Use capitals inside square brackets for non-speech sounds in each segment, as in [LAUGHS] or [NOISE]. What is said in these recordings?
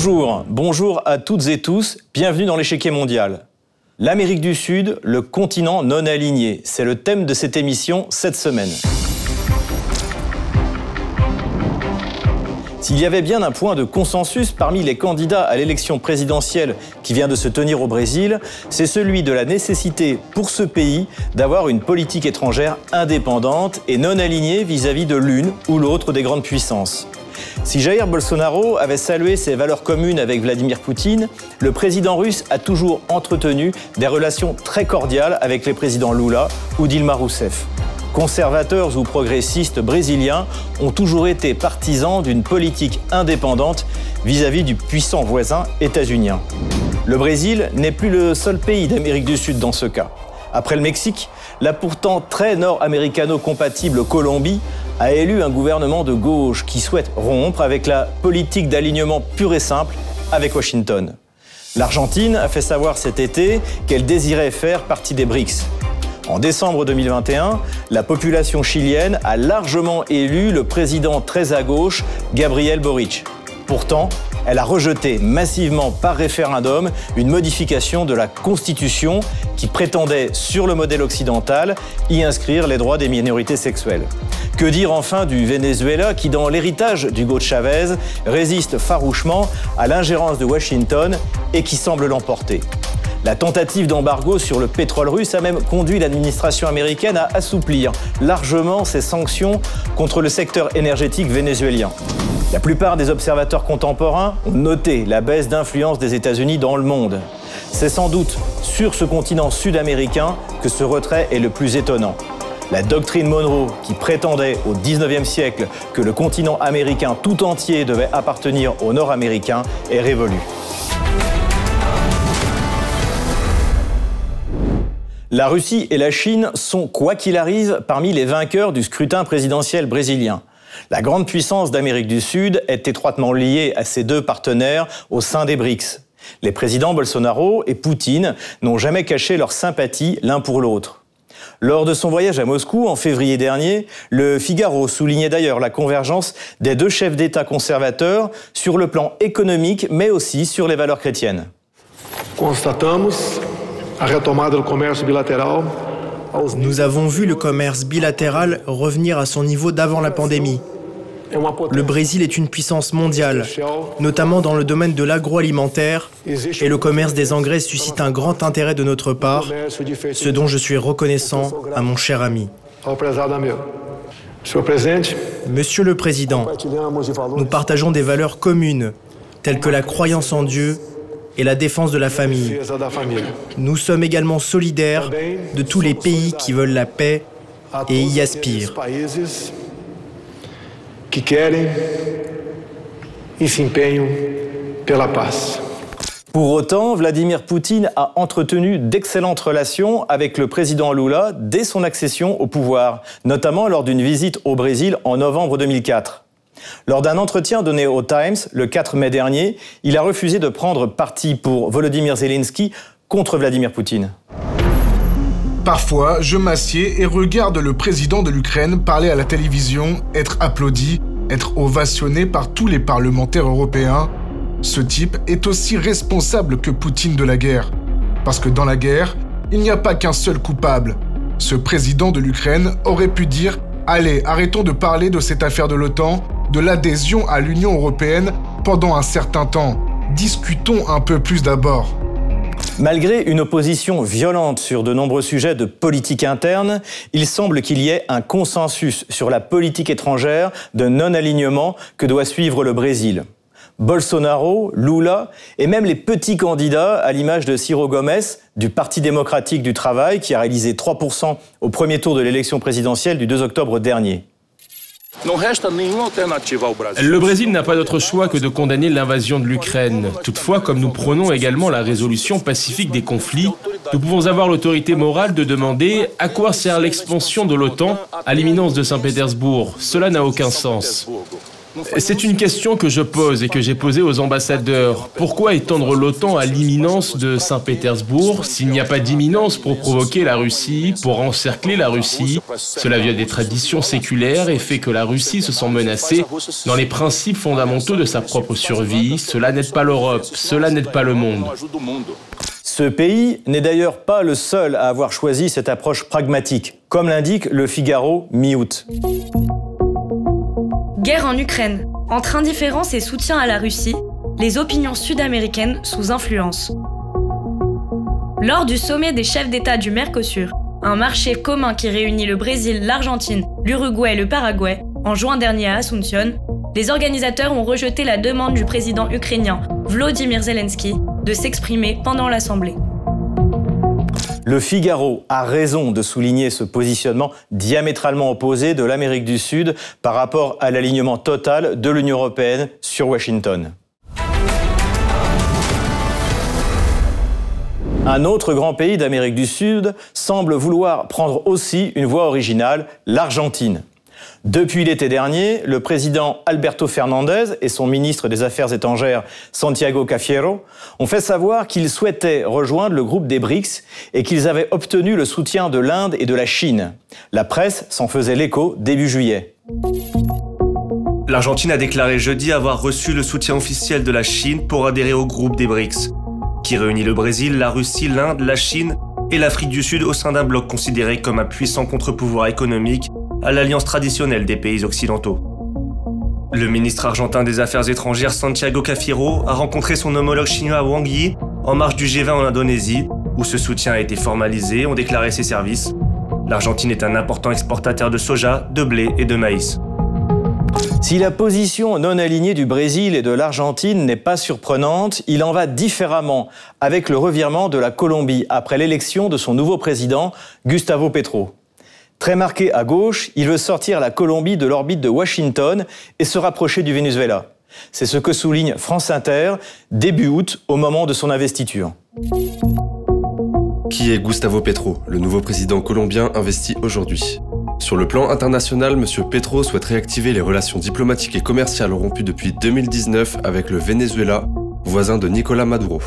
Bonjour, bonjour à toutes et tous, bienvenue dans l'échiquier mondial. L'Amérique du Sud, le continent non aligné, c'est le thème de cette émission cette semaine. S'il y avait bien un point de consensus parmi les candidats à l'élection présidentielle qui vient de se tenir au Brésil, c'est celui de la nécessité pour ce pays d'avoir une politique étrangère indépendante et non alignée vis-à-vis de l'une ou l'autre des grandes puissances. Si Jair Bolsonaro avait salué ses valeurs communes avec Vladimir Poutine, le président russe a toujours entretenu des relations très cordiales avec les présidents Lula ou Dilma Rousseff conservateurs ou progressistes brésiliens ont toujours été partisans d'une politique indépendante vis-à-vis du puissant voisin états-unien. Le Brésil n'est plus le seul pays d'Amérique du Sud dans ce cas. Après le Mexique, la pourtant très nord-américano-compatible Colombie a élu un gouvernement de gauche qui souhaite rompre avec la politique d'alignement pure et simple avec Washington. L'Argentine a fait savoir cet été qu'elle désirait faire partie des BRICS, en décembre 2021, la population chilienne a largement élu le président très à gauche, Gabriel Boric. Pourtant, elle a rejeté massivement par référendum une modification de la Constitution qui prétendait, sur le modèle occidental, y inscrire les droits des minorités sexuelles. Que dire enfin du Venezuela qui, dans l'héritage d'Hugo Chavez, résiste farouchement à l'ingérence de Washington et qui semble l'emporter? La tentative d'embargo sur le pétrole russe a même conduit l'administration américaine à assouplir largement ses sanctions contre le secteur énergétique vénézuélien. La plupart des observateurs contemporains ont noté la baisse d'influence des États-Unis dans le monde. C'est sans doute sur ce continent sud-américain que ce retrait est le plus étonnant. La doctrine Monroe, qui prétendait au 19e siècle que le continent américain tout entier devait appartenir aux Nord-Américains, est révolue. La Russie et la Chine sont, quoi qu'il arrive, parmi les vainqueurs du scrutin présidentiel brésilien. La grande puissance d'Amérique du Sud est étroitement liée à ces deux partenaires au sein des BRICS. Les présidents Bolsonaro et Poutine n'ont jamais caché leur sympathie l'un pour l'autre. Lors de son voyage à Moscou en février dernier, le Figaro soulignait d'ailleurs la convergence des deux chefs d'État conservateurs sur le plan économique mais aussi sur les valeurs chrétiennes. Nous avons vu le commerce bilatéral revenir à son niveau d'avant la pandémie. Le Brésil est une puissance mondiale, notamment dans le domaine de l'agroalimentaire, et le commerce des engrais suscite un grand intérêt de notre part, ce dont je suis reconnaissant à mon cher ami. Monsieur le Président, nous partageons des valeurs communes, telles que la croyance en Dieu et la défense de la famille. Nous sommes également solidaires de tous les pays qui veulent la paix et y aspirent. Pour autant, Vladimir Poutine a entretenu d'excellentes relations avec le président Lula dès son accession au pouvoir, notamment lors d'une visite au Brésil en novembre 2004. Lors d'un entretien donné au Times le 4 mai dernier, il a refusé de prendre parti pour Volodymyr Zelensky contre Vladimir Poutine. Parfois, je m'assieds et regarde le président de l'Ukraine parler à la télévision, être applaudi, être ovationné par tous les parlementaires européens. Ce type est aussi responsable que Poutine de la guerre. Parce que dans la guerre, il n'y a pas qu'un seul coupable. Ce président de l'Ukraine aurait pu dire Allez, arrêtons de parler de cette affaire de l'OTAN, de l'adhésion à l'Union européenne pendant un certain temps. Discutons un peu plus d'abord. Malgré une opposition violente sur de nombreux sujets de politique interne, il semble qu'il y ait un consensus sur la politique étrangère de non-alignement que doit suivre le Brésil. Bolsonaro, Lula et même les petits candidats à l'image de Ciro Gomes du Parti démocratique du travail qui a réalisé 3% au premier tour de l'élection présidentielle du 2 octobre dernier. Le Brésil n'a pas d'autre choix que de condamner l'invasion de l'Ukraine. Toutefois, comme nous prenons également la résolution pacifique des conflits, nous pouvons avoir l'autorité morale de demander à quoi sert l'expansion de l'OTAN à l'imminence de Saint-Pétersbourg. Cela n'a aucun sens. C'est une question que je pose et que j'ai posée aux ambassadeurs. Pourquoi étendre l'OTAN à l'imminence de Saint-Pétersbourg s'il n'y a pas d'imminence pour provoquer la Russie, pour encercler la Russie? Cela vient des traditions séculaires et fait que la Russie se sent menacée dans les principes fondamentaux de sa propre survie. Cela n'aide pas l'Europe, cela n'aide pas le monde. Ce pays n'est d'ailleurs pas le seul à avoir choisi cette approche pragmatique, comme l'indique le Figaro mi-août. Guerre en Ukraine. Entre indifférence et soutien à la Russie, les opinions sud-américaines sous influence. Lors du sommet des chefs d'État du Mercosur, un marché commun qui réunit le Brésil, l'Argentine, l'Uruguay et le Paraguay, en juin dernier à Asunción, les organisateurs ont rejeté la demande du président ukrainien Vladimir Zelensky de s'exprimer pendant l'Assemblée. Le Figaro a raison de souligner ce positionnement diamétralement opposé de l'Amérique du Sud par rapport à l'alignement total de l'Union européenne sur Washington. Un autre grand pays d'Amérique du Sud semble vouloir prendre aussi une voie originale, l'Argentine. Depuis l'été dernier, le président Alberto Fernandez et son ministre des Affaires étrangères Santiago Cafiero ont fait savoir qu'ils souhaitaient rejoindre le groupe des BRICS et qu'ils avaient obtenu le soutien de l'Inde et de la Chine. La presse s'en faisait l'écho début juillet. L'Argentine a déclaré jeudi avoir reçu le soutien officiel de la Chine pour adhérer au groupe des BRICS, qui réunit le Brésil, la Russie, l'Inde, la Chine et l'Afrique du Sud au sein d'un bloc considéré comme un puissant contre-pouvoir économique à l'alliance traditionnelle des pays occidentaux. Le ministre argentin des Affaires étrangères Santiago Cafiero a rencontré son homologue chinois Wang Yi en marge du G20 en Indonésie, où ce soutien a été formalisé, ont déclaré ses services. L'Argentine est un important exportateur de soja, de blé et de maïs. Si la position non alignée du Brésil et de l'Argentine n'est pas surprenante, il en va différemment avec le revirement de la Colombie après l'élection de son nouveau président, Gustavo Petro. Très marqué à gauche, il veut sortir la Colombie de l'orbite de Washington et se rapprocher du Venezuela. C'est ce que souligne France Inter début août au moment de son investiture. Qui est Gustavo Petro, le nouveau président colombien investi aujourd'hui? Sur le plan international, M. Petro souhaite réactiver les relations diplomatiques et commerciales rompues depuis 2019 avec le Venezuela, voisin de Nicolas Maduro.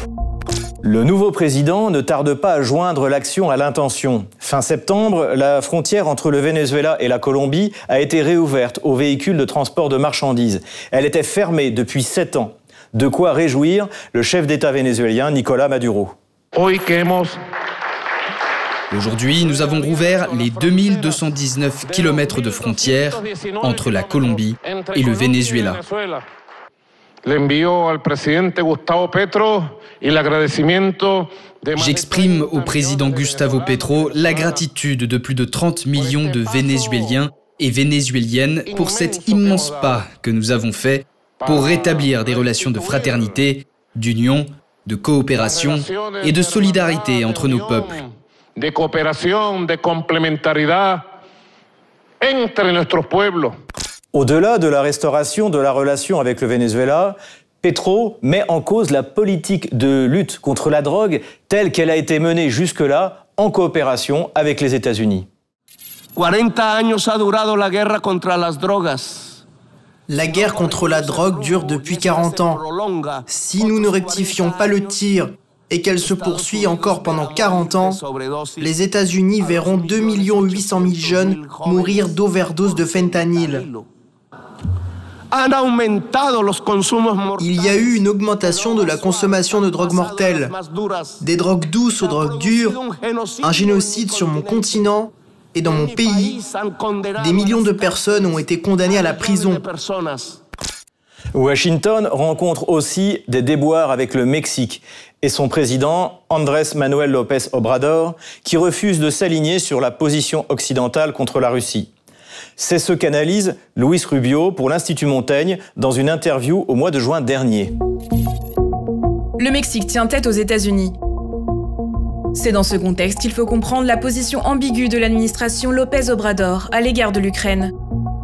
Le nouveau président ne tarde pas à joindre l'action à l'intention. Fin septembre, la frontière entre le Venezuela et la Colombie a été réouverte aux véhicules de transport de marchandises. Elle était fermée depuis sept ans. De quoi réjouir le chef d'État vénézuélien Nicolas Maduro. Aujourd'hui, nous avons rouvert les 2219 km de frontières entre la Colombie et le Venezuela. J'exprime au président Gustavo Petro la gratitude de plus de 30 millions de Vénézuéliens et Vénézuéliennes pour cet immense pas que nous avons fait pour rétablir des relations de fraternité, d'union, de coopération et de solidarité entre nos peuples. De coopération, de complémentarité entre nuestros pueblos. Au-delà de la restauration de la relation avec le Venezuela, Petro met en cause la politique de lutte contre la drogue telle qu'elle a été menée jusque-là en coopération avec les États-Unis. 40 años ha durado la guerra contra las drogas. La guerre contre la drogue dure depuis 40 ans. Si nous ne rectifions pas le tir et qu'elle se poursuit encore pendant 40 ans, les États-Unis verront 2 800 000 jeunes mourir d'overdose de fentanyl. Il y a eu une augmentation de la consommation de drogues mortelles, des drogues douces aux drogues dures, un génocide sur mon continent et dans mon pays. Des millions de personnes ont été condamnées à la prison. Washington rencontre aussi des déboires avec le Mexique et son président, Andrés Manuel López Obrador, qui refuse de s'aligner sur la position occidentale contre la Russie. C'est ce qu'analyse Luis Rubio pour l'Institut Montaigne dans une interview au mois de juin dernier. Le Mexique tient tête aux États-Unis. C'est dans ce contexte qu'il faut comprendre la position ambiguë de l'administration López Obrador à l'égard de l'Ukraine.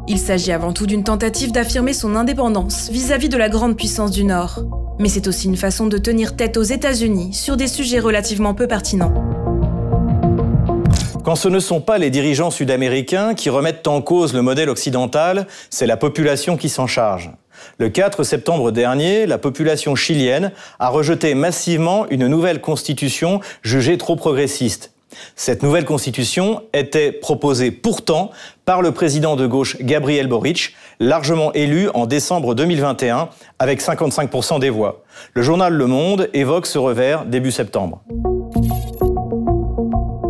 Il s'agit avant tout d'une tentative d'affirmer son indépendance vis-à-vis -vis de la grande puissance du Nord. Mais c'est aussi une façon de tenir tête aux États-Unis sur des sujets relativement peu pertinents. Quand ce ne sont pas les dirigeants sud-américains qui remettent en cause le modèle occidental, c'est la population qui s'en charge. Le 4 septembre dernier, la population chilienne a rejeté massivement une nouvelle constitution jugée trop progressiste. Cette nouvelle constitution était proposée pourtant par le président de gauche Gabriel Boric, largement élu en décembre 2021 avec 55% des voix. Le journal Le Monde évoque ce revers début septembre.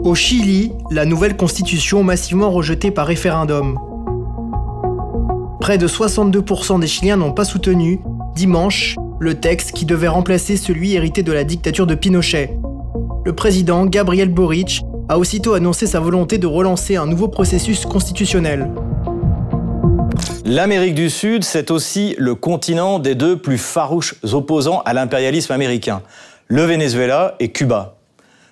Au Chili, la nouvelle constitution massivement rejetée par référendum. Près de 62% des Chiliens n'ont pas soutenu, dimanche, le texte qui devait remplacer celui hérité de la dictature de Pinochet. Le président Gabriel Boric a aussitôt annoncé sa volonté de relancer un nouveau processus constitutionnel. L'Amérique du Sud, c'est aussi le continent des deux plus farouches opposants à l'impérialisme américain, le Venezuela et Cuba.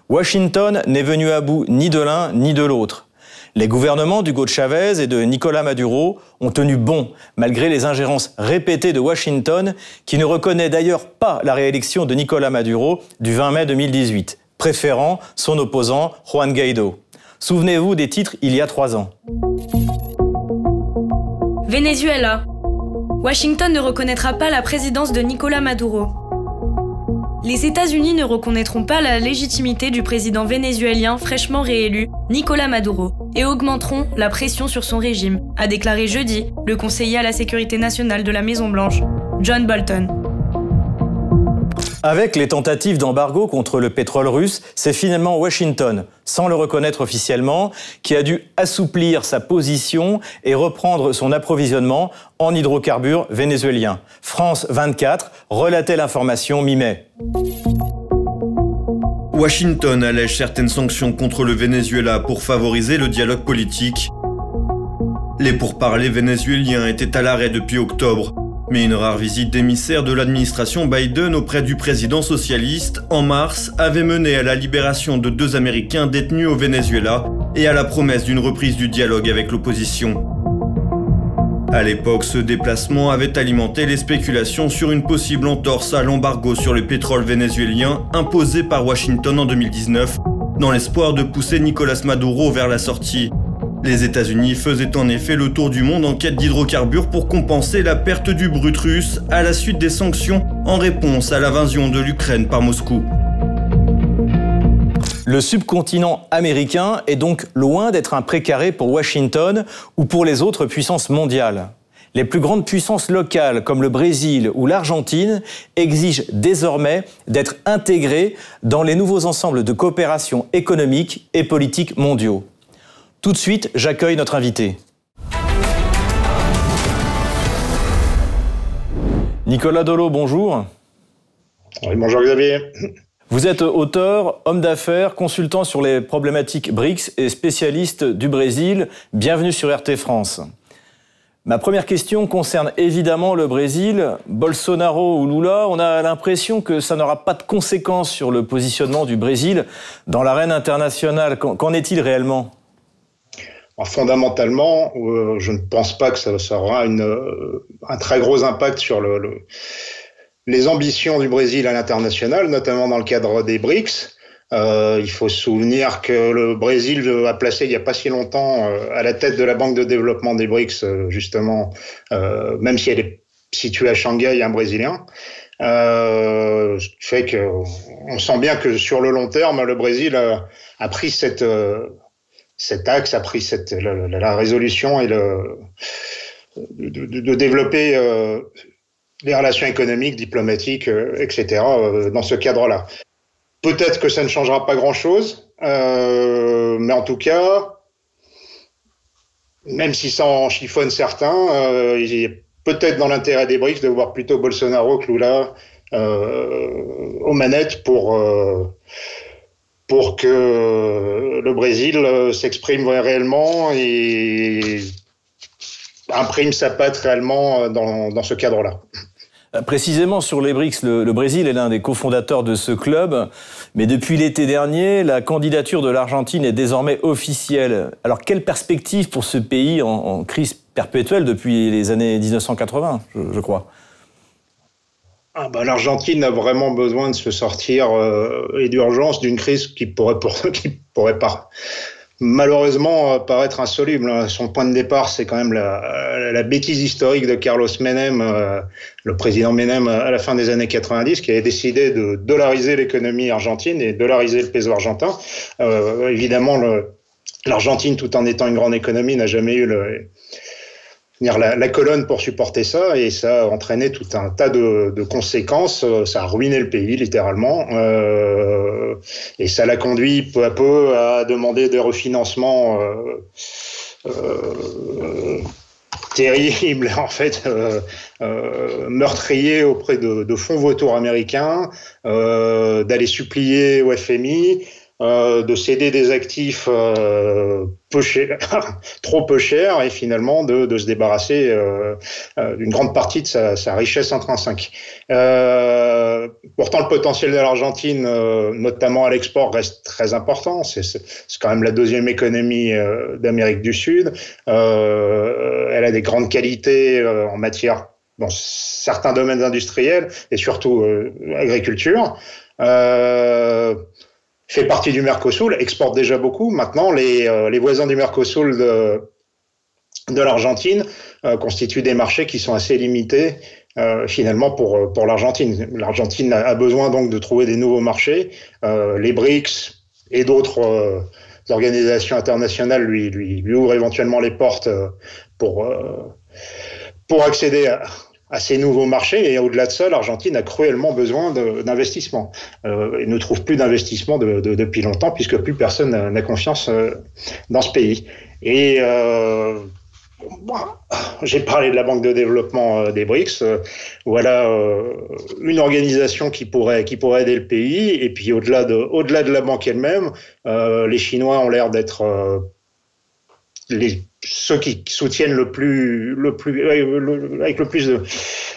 Washington n'est venu à bout ni de l'un ni de l'autre. Les gouvernements d'Hugo Chavez et de Nicolas Maduro ont tenu bon, malgré les ingérences répétées de Washington, qui ne reconnaît d'ailleurs pas la réélection de Nicolas Maduro du 20 mai 2018, préférant son opposant Juan Guaido. Souvenez-vous des titres il y a trois ans. Venezuela. Washington ne reconnaîtra pas la présidence de Nicolas Maduro. Les États-Unis ne reconnaîtront pas la légitimité du président vénézuélien fraîchement réélu, Nicolas Maduro, et augmenteront la pression sur son régime, a déclaré jeudi le conseiller à la sécurité nationale de la Maison-Blanche, John Bolton. Avec les tentatives d'embargo contre le pétrole russe, c'est finalement Washington, sans le reconnaître officiellement, qui a dû assouplir sa position et reprendre son approvisionnement en hydrocarbures vénézuéliens. France 24 relatait l'information mi-mai. Washington allège certaines sanctions contre le Venezuela pour favoriser le dialogue politique. Les pourparlers vénézuéliens étaient à l'arrêt depuis octobre mais une rare visite d'émissaire de l'administration Biden auprès du président socialiste en mars avait mené à la libération de deux Américains détenus au Venezuela et à la promesse d'une reprise du dialogue avec l'opposition. À l'époque, ce déplacement avait alimenté les spéculations sur une possible entorse à l'embargo sur le pétrole vénézuélien imposé par Washington en 2019, dans l'espoir de pousser Nicolas Maduro vers la sortie. Les États-Unis faisaient en effet le tour du monde en quête d'hydrocarbures pour compenser la perte du brut russe à la suite des sanctions en réponse à l'invasion de l'Ukraine par Moscou. Le subcontinent américain est donc loin d'être un précaré pour Washington ou pour les autres puissances mondiales. Les plus grandes puissances locales comme le Brésil ou l'Argentine exigent désormais d'être intégrées dans les nouveaux ensembles de coopération économique et politique mondiaux. Tout de suite, j'accueille notre invité. Nicolas Dolo, bonjour. Oui, bonjour Xavier. Vous êtes auteur, homme d'affaires, consultant sur les problématiques BRICS et spécialiste du Brésil. Bienvenue sur RT France. Ma première question concerne évidemment le Brésil. Bolsonaro ou Lula, on a l'impression que ça n'aura pas de conséquences sur le positionnement du Brésil dans l'arène internationale. Qu'en est-il réellement? Fondamentalement, euh, je ne pense pas que ça, aura euh, un très gros impact sur le, les ambitions du Brésil à l'international, notamment dans le cadre des BRICS. Euh, il faut se souvenir que le Brésil a placé il n'y a pas si longtemps à la tête de la Banque de développement des BRICS, justement, même si elle est située à Shanghai, un Brésilien. Euh, fait que on sent bien que sur le long terme, le Brésil a pris cette cet axe a pris la, résolution et le, de, développer euh, les relations économiques, diplomatiques, euh, etc. Euh, dans ce cadre-là. Peut-être que ça ne changera pas grand-chose, mais en tout cas, même si ça en chiffonne certains, il est peut-être dans l'intérêt des BRICS de voir plutôt Bolsonaro que Lula aux manettes pour pour que le Brésil euh, s'exprime réellement et imprime sa patte réellement euh, dans, ce cadre-là. Euh, précisément sur les BRICS, le, Brésil est l'un des cofondateurs de ce club, mais depuis l'été dernier, la candidature de l'Argentine est désormais officielle. Alors quelle perspective pour ce pays en, crise perpétuelle depuis les années 1980, je crois? Ah bah, L'Argentine a vraiment besoin de se sortir euh, et d'urgence d'une crise qui pourrait, pour, [LAUGHS] qui pourrait par, malheureusement paraître insoluble. Hein. Son point de départ, c'est quand même la, la, bêtise historique de Carlos Menem, le président Menem à la fin des années 90, qui avait décidé de dollariser l'économie argentine et dollariser le peso argentin. Euh, évidemment, l'Argentine, tout en étant une grande économie, n'a jamais eu le, la, colonne pour supporter ça et ça a entraîné tout un tas de, conséquences. Ça a ruiné le pays littéralement euh, et ça l'a conduit peu à peu à demander des refinancements euh, euh, terribles, [LAUGHS] en fait, euh, euh, meurtriers auprès de, de fonds vautours américains, euh, d'aller supplier au FMI. Euh, de céder des actifs euh, [LAUGHS] trop peu chers et finalement de, se débarrasser euh, d'une grande partie de sa, sa richesse intrinsèque. Pourtant, le potentiel de l'Argentine, notamment à l'export, reste très important. C'est quand même la deuxième économie d'Amérique du Sud. elle a des grandes qualités en matière dans certains domaines industriels et surtout agriculture. Fait partie du Mercosur, exporte déjà beaucoup. Maintenant, les, euh, voisins du Mercosur de, l'Argentine euh, constituent des marchés qui sont assez limités euh, finalement pour, l'Argentine. L'Argentine a besoin donc de trouver des nouveaux marchés. Les BRICS et d'autres organisations internationales lui, lui, lui, ouvrent éventuellement les portes pour, pour accéder à, à ces nouveaux marchés. Et au-delà de ça, l'Argentine a cruellement besoin d'investissement. Euh, ne trouve plus d'investissement de, de, depuis longtemps, puisque plus personne n'a confiance euh, dans ce pays. Et euh, j'ai parlé de la Banque de développement euh, des BRICS. Voilà une organisation qui pourrait, qui pourrait aider le pays. Et puis au-delà de, au-delà de la banque elle-même, les Chinois ont l'air d'être les, ceux qui soutiennent le plus, plus, avec le plus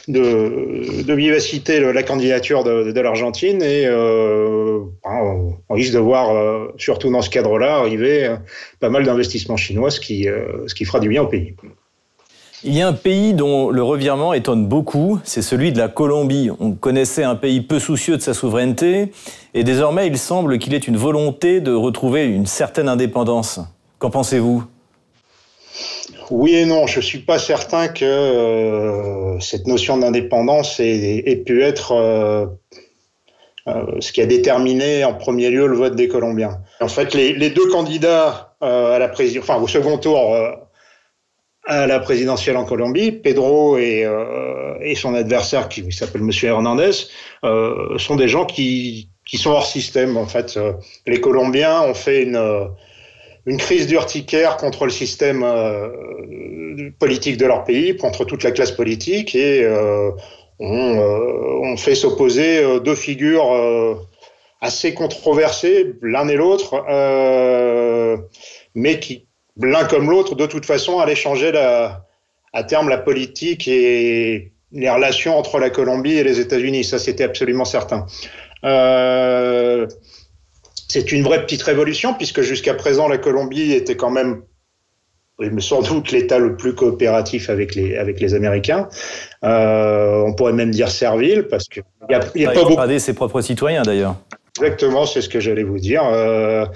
de, vivacité la candidature de, l'Argentine et euh, on, risque de voir, euh, surtout dans ce cadre-là, arriver euh, pas mal d'investissements chinois, ce qui, euh, ce qui fera du bien au pays. Il y a un pays dont le revirement étonne beaucoup, c'est celui de la Colombie. On connaissait un pays peu soucieux de sa souveraineté, et désormais il semble qu'il ait une volonté de retrouver une certaine indépendance. Qu'en pensez-vous? Oui et non, je suis pas certain que euh, cette notion d'indépendance ait, pu être euh, euh, ce qui a déterminé en premier lieu le vote des Colombiens. En fait, les, deux candidats au second tour à la présidentielle en Colombie, Pedro et, et son adversaire qui s'appelle Monsieur Hernandez, sont des gens qui, qui sont hors système. En fait, les Colombiens ont fait une une crise d'urticaire contre le système euh, politique de leur pays, contre toute la classe politique, et euh, on, euh, on, fait s'opposer deux figures assez controversées, l'un et l'autre, mais qui, l'un comme l'autre, de toute façon, allaient changer à terme la politique et les relations entre la Colombie et les États-Unis. Ça, c'était absolument certain. C'est une vraie petite révolution, puisque jusqu'à présent, la Colombie était quand même sans doute l'État le plus coopératif avec les, avec les Américains. Euh, on pourrait même dire servile, parce qu'il n'y a, y a pas beaucoup... ses propres citoyens, d'ailleurs. Exactement, c'est ce que j'allais vous dire. Euh,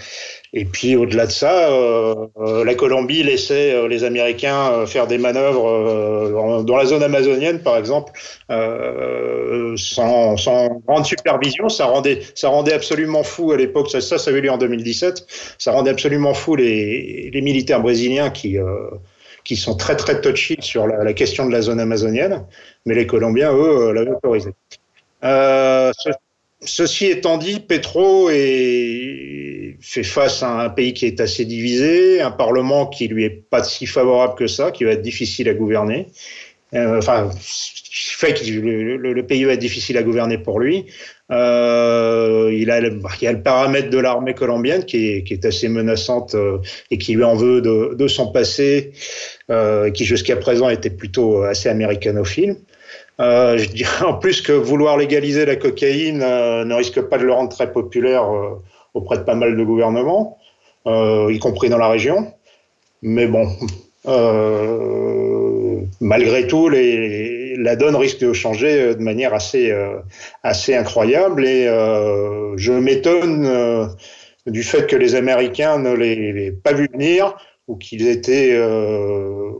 et puis au-delà de ça, euh, euh la Colombie laissait euh, les Américains euh, faire des manœuvres dans la zone amazonienne, par exemple, sans, sans, grande supervision. Ça rendait, ça rendait absolument fou à l'époque. Ça, ça, avait lieu en 2017. Ça rendait absolument fou les, les militaires brésiliens qui qui sont très très touchy sur la, question de la zone amazonienne, mais les Colombiens, eux, l'avaient autorisé. Euh, Ceci étant dit, Petro est, fait face à un pays qui est assez divisé, un parlement qui lui est pas si favorable que ça, qui va être difficile à gouverner. Euh, enfin, fait que le, pays va être difficile à gouverner pour lui. Euh, il, a, il y a le paramètre de l'armée colombienne qui est, qui est, assez menaçante euh, et qui lui en veut de, de son passé, euh, qui jusqu'à présent était plutôt assez américanophile. Euh, en plus que vouloir légaliser la cocaïne euh, ne risque pas de le rendre très populaire euh, auprès de pas mal de gouvernements, y compris dans la région. Mais bon, malgré tout, la donne risque de changer de manière assez, assez incroyable. Et je m'étonne du fait que les Américains ne l'aient pas vu venir ou qu'ils étaient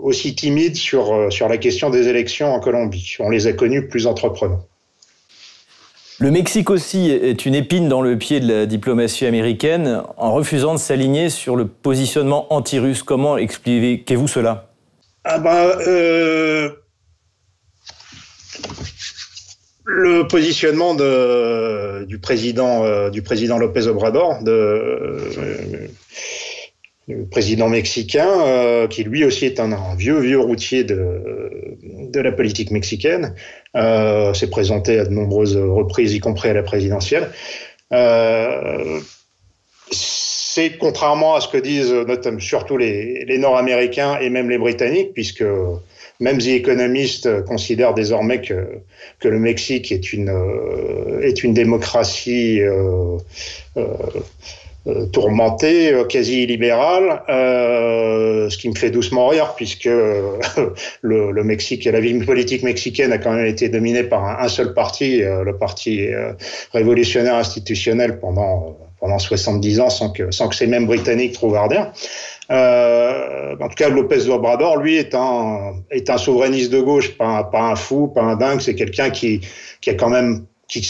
aussi timides sur, sur la question des élections en Colombie. On les a connus plus entreprenants. Le Mexique aussi est une épine dans le pied de la diplomatie américaine en refusant de s'aligner sur le positionnement anti-russe. Comment expliquez-vous cela? Ah ben, euh, Le positionnement de, du, président, euh, du président Lopez Obrador, de, le président mexicain, euh, qui lui aussi est un, vieux, vieux routier de, de la politique mexicaine, euh, s'est présenté à de nombreuses reprises, y compris à la présidentielle. Euh, c'est contrairement à ce que disent notamment, surtout les, les Nord-Américains et même les Britanniques, puisque même The Economist considère désormais que, que le Mexique est une, est une démocratie euh, euh, tourmenté, euh, quasi libéral, euh, ce qui me fait doucement rire puisque [LAUGHS] le, le, Mexique la vie politique mexicaine a quand même été dominée par un, seul parti, le parti révolutionnaire institutionnel pendant pendant 70 ans sans que sans que ces mêmes Britanniques trouvent ardien. Euh, en tout cas, Lopez Obrador, lui, est un est un souverainiste de gauche, pas pas un fou, pas un dingue. C'est quelqu'un qui qui a quand même qui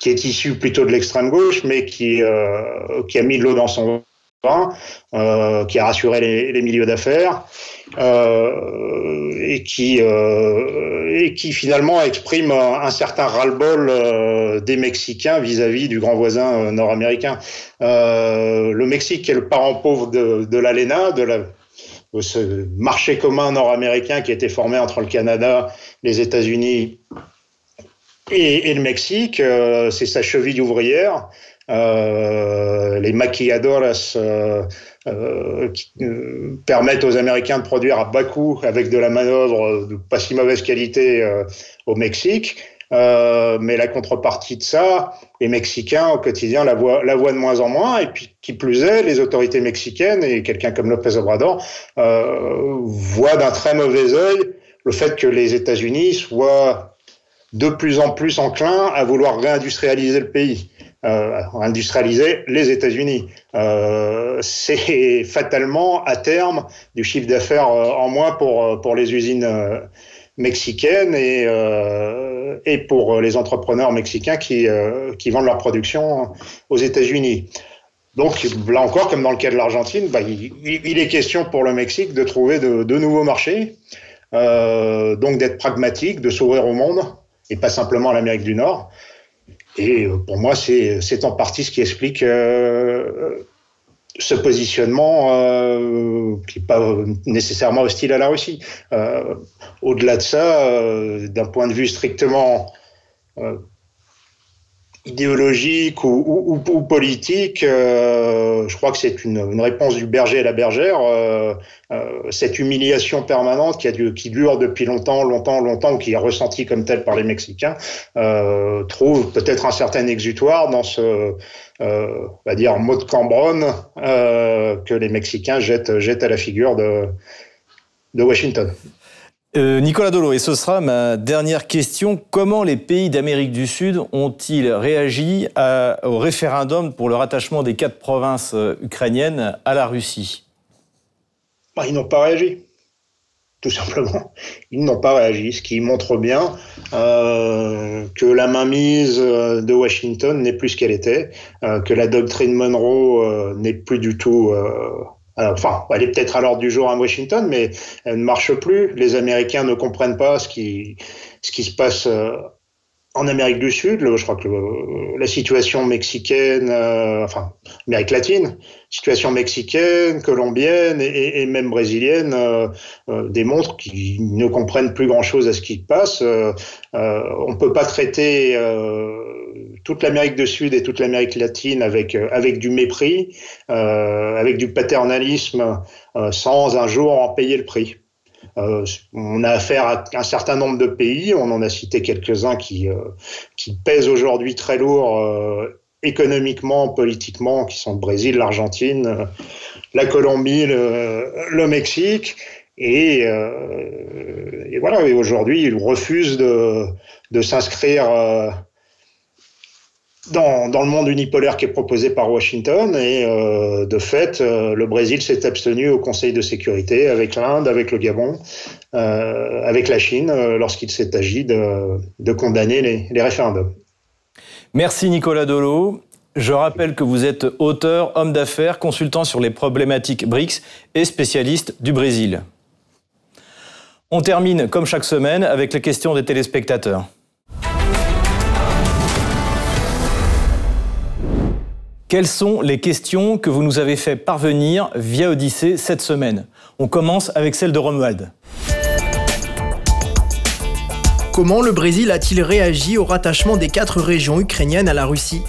qui est issu plutôt de l'extrême gauche, mais qui, euh, qui a mis de l'eau dans son vin, euh, qui a rassuré les, milieux d'affaires, euh, et, qui, et qui finalement exprime un, certain ras-le-bol des Mexicains vis-à-vis du grand voisin nord-américain. le Mexique est le parent pauvre de, l'ALENA, de la de ce marché commun nord-américain qui a été formé entre le Canada, les États-Unis et, le Mexique, euh, c'est sa cheville ouvrière. Euh, les maquilladoras euh, qui permettent aux Américains de produire à bas coût avec de la manœuvre de pas si mauvaise qualité au Mexique. mais la contrepartie de ça, les Mexicains au quotidien la voient, la voient de moins en moins. Et puis, qui plus est, les autorités mexicaines et quelqu'un comme López Obrador voient d'un très mauvais œil le fait que les États-Unis soient de plus en plus enclin à vouloir réindustrialiser le pays, euh, industrialiser les États-Unis. Euh, c'est [LAUGHS] fatalement à terme du chiffre d'affaires euh, en moins pour, euh, pour les usines mexicaines et, euh, et pour les entrepreneurs mexicains qui, qui vendent leur production aux États-Unis. Donc là encore, comme dans le cas de l'Argentine, bah, il, il, est question pour le Mexique de trouver de, de nouveaux marchés, donc d'être pragmatique, de s'ouvrir au monde et pas simplement l'Amérique du Nord. Et euh, pour moi, c'est en partie ce qui explique euh, ce positionnement euh, qui n'est pas nécessairement hostile à la Russie. Au-delà de ça, d'un point de vue strictement idéologique ou, politique, euh, je crois que c'est une, réponse du berger à la bergère. Euh, euh, cette humiliation permanente qui, dure depuis longtemps, longtemps, longtemps, ou qui est ressentie comme telle par les Mexicains, trouve peut-être un certain exutoire dans ce, on va dire, mot de Cambronne que les Mexicains jettent, à la figure de Washington. Euh, Nicolas Dolo, et ce sera ma dernière question. Comment les pays d'Amérique du Sud ont-ils réagi au référendum pour le rattachement des quatre provinces euh, ukrainiennes à la Russie? Bah, Ils n'ont pas réagi, tout simplement. Ils n'ont pas réagi, ce qui montre bien euh, que la mainmise de Washington n'est plus ce qu'elle était, que la doctrine Monroe n'est plus du tout enfin, elle est peut-être à l'ordre du jour à Washington, mais elle ne marche plus. Les Américains ne comprennent pas ce qui, ce qui se passe euh, en Amérique du Sud. je crois que la situation mexicaine, euh, enfin, Amérique latine, situation mexicaine, colombienne et, même brésilienne euh, euh, démontrent qu'ils ne comprennent plus grand-chose à ce qui se passe. Euh, on ne peut pas traiter toute l'Amérique du Sud et toute l'Amérique latine avec, avec du mépris, avec du paternalisme, sans un jour en payer le prix. Euh, on a affaire à un certain nombre de pays, on en a cité quelques-uns qui, euh, qui pèsent aujourd'hui très lourd euh, économiquement, politiquement, qui sont le Brésil, l'Argentine, la Colombie, le, Mexique. Et, et, voilà, et aujourd'hui, ils refusent de, de s'inscrire dans, le monde unipolaire qui est proposé par Washington. Et euh, de fait, euh, le Brésil s'est abstenu au Conseil de sécurité avec l'Inde, avec le Gabon, euh, avec la Chine, lorsqu'il s'est agi de, de condamner les, les, référendums. Merci Nicolas Dolo. Je rappelle que vous êtes auteur, homme d'affaires, consultant sur les problématiques BRICS et spécialiste du Brésil. On termine, comme chaque semaine, avec les questions des téléspectateurs. Quelles sont les questions que vous nous avez fait parvenir via Odyssée cette semaine? On commence avec celle de Romuald. Comment le Brésil a-t-il réagi au rattachement des quatre régions ukrainiennes à la Russie?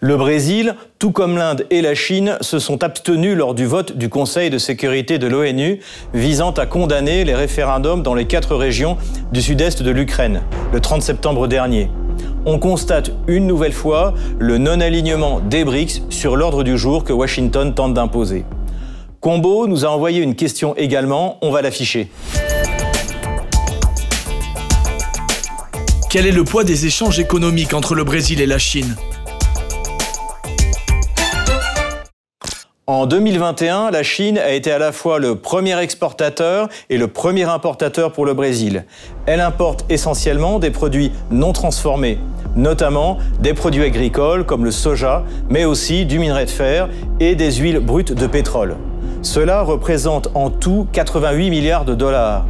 Le Brésil, tout comme l'Inde et la Chine, se sont abstenus lors du vote du Conseil de sécurité de l'ONU visant à condamner les référendums dans les quatre régions du sud-est de l'Ukraine, le 30 septembre dernier on constate une nouvelle fois le non-alignement des BRICS sur l'ordre du jour que Washington tente d'imposer. Combo nous a envoyé une question également, on va l'afficher. Quel est le poids des échanges économiques entre le Brésil et la Chine? En 2021, la Chine a été à la fois le premier exportateur et le premier importateur pour le Brésil. Elle importe essentiellement des produits non transformés, notamment des produits agricoles comme le soja, mais aussi du minerai de fer et des huiles brutes de pétrole. Cela représente en tout 88 milliards de dollars.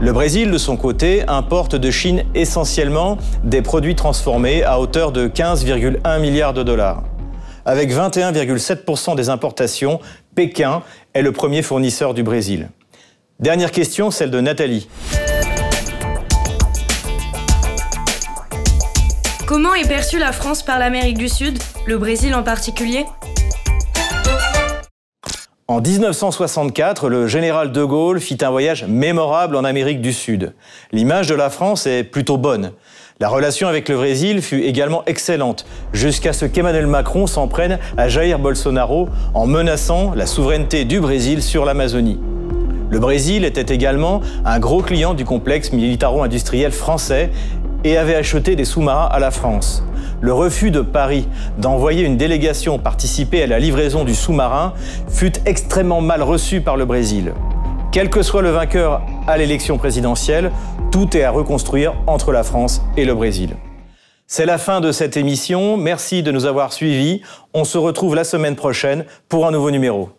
Le Brésil, de son côté, importe de Chine essentiellement des produits transformés à hauteur de 15,1 milliards de dollars. Avec 21,7% des importations, Pékin est le premier fournisseur du Brésil. Dernière question, celle de Nathalie. Comment est perçue la France par l'Amérique du Sud, le Brésil en particulier? En 1964, le général de Gaulle fit un voyage mémorable en Amérique du Sud. L'image de la France est plutôt bonne. La relation avec le Brésil fut également excellente, jusqu'à ce qu'Emmanuel Macron s'en prenne à Jair Bolsonaro en menaçant la souveraineté du Brésil sur l'Amazonie. Le Brésil était également un gros client du complexe militaro-industriel français et avait acheté des sous-marins à la France. Le refus de Paris d'envoyer une délégation participer à la livraison du sous-marin fut extrêmement mal reçu par le Brésil. Quel que soit le vainqueur à l'élection présidentielle, tout est à reconstruire entre la France et le Brésil. C'est la fin de cette émission. Merci de nous avoir suivis. On se retrouve la semaine prochaine pour un nouveau numéro.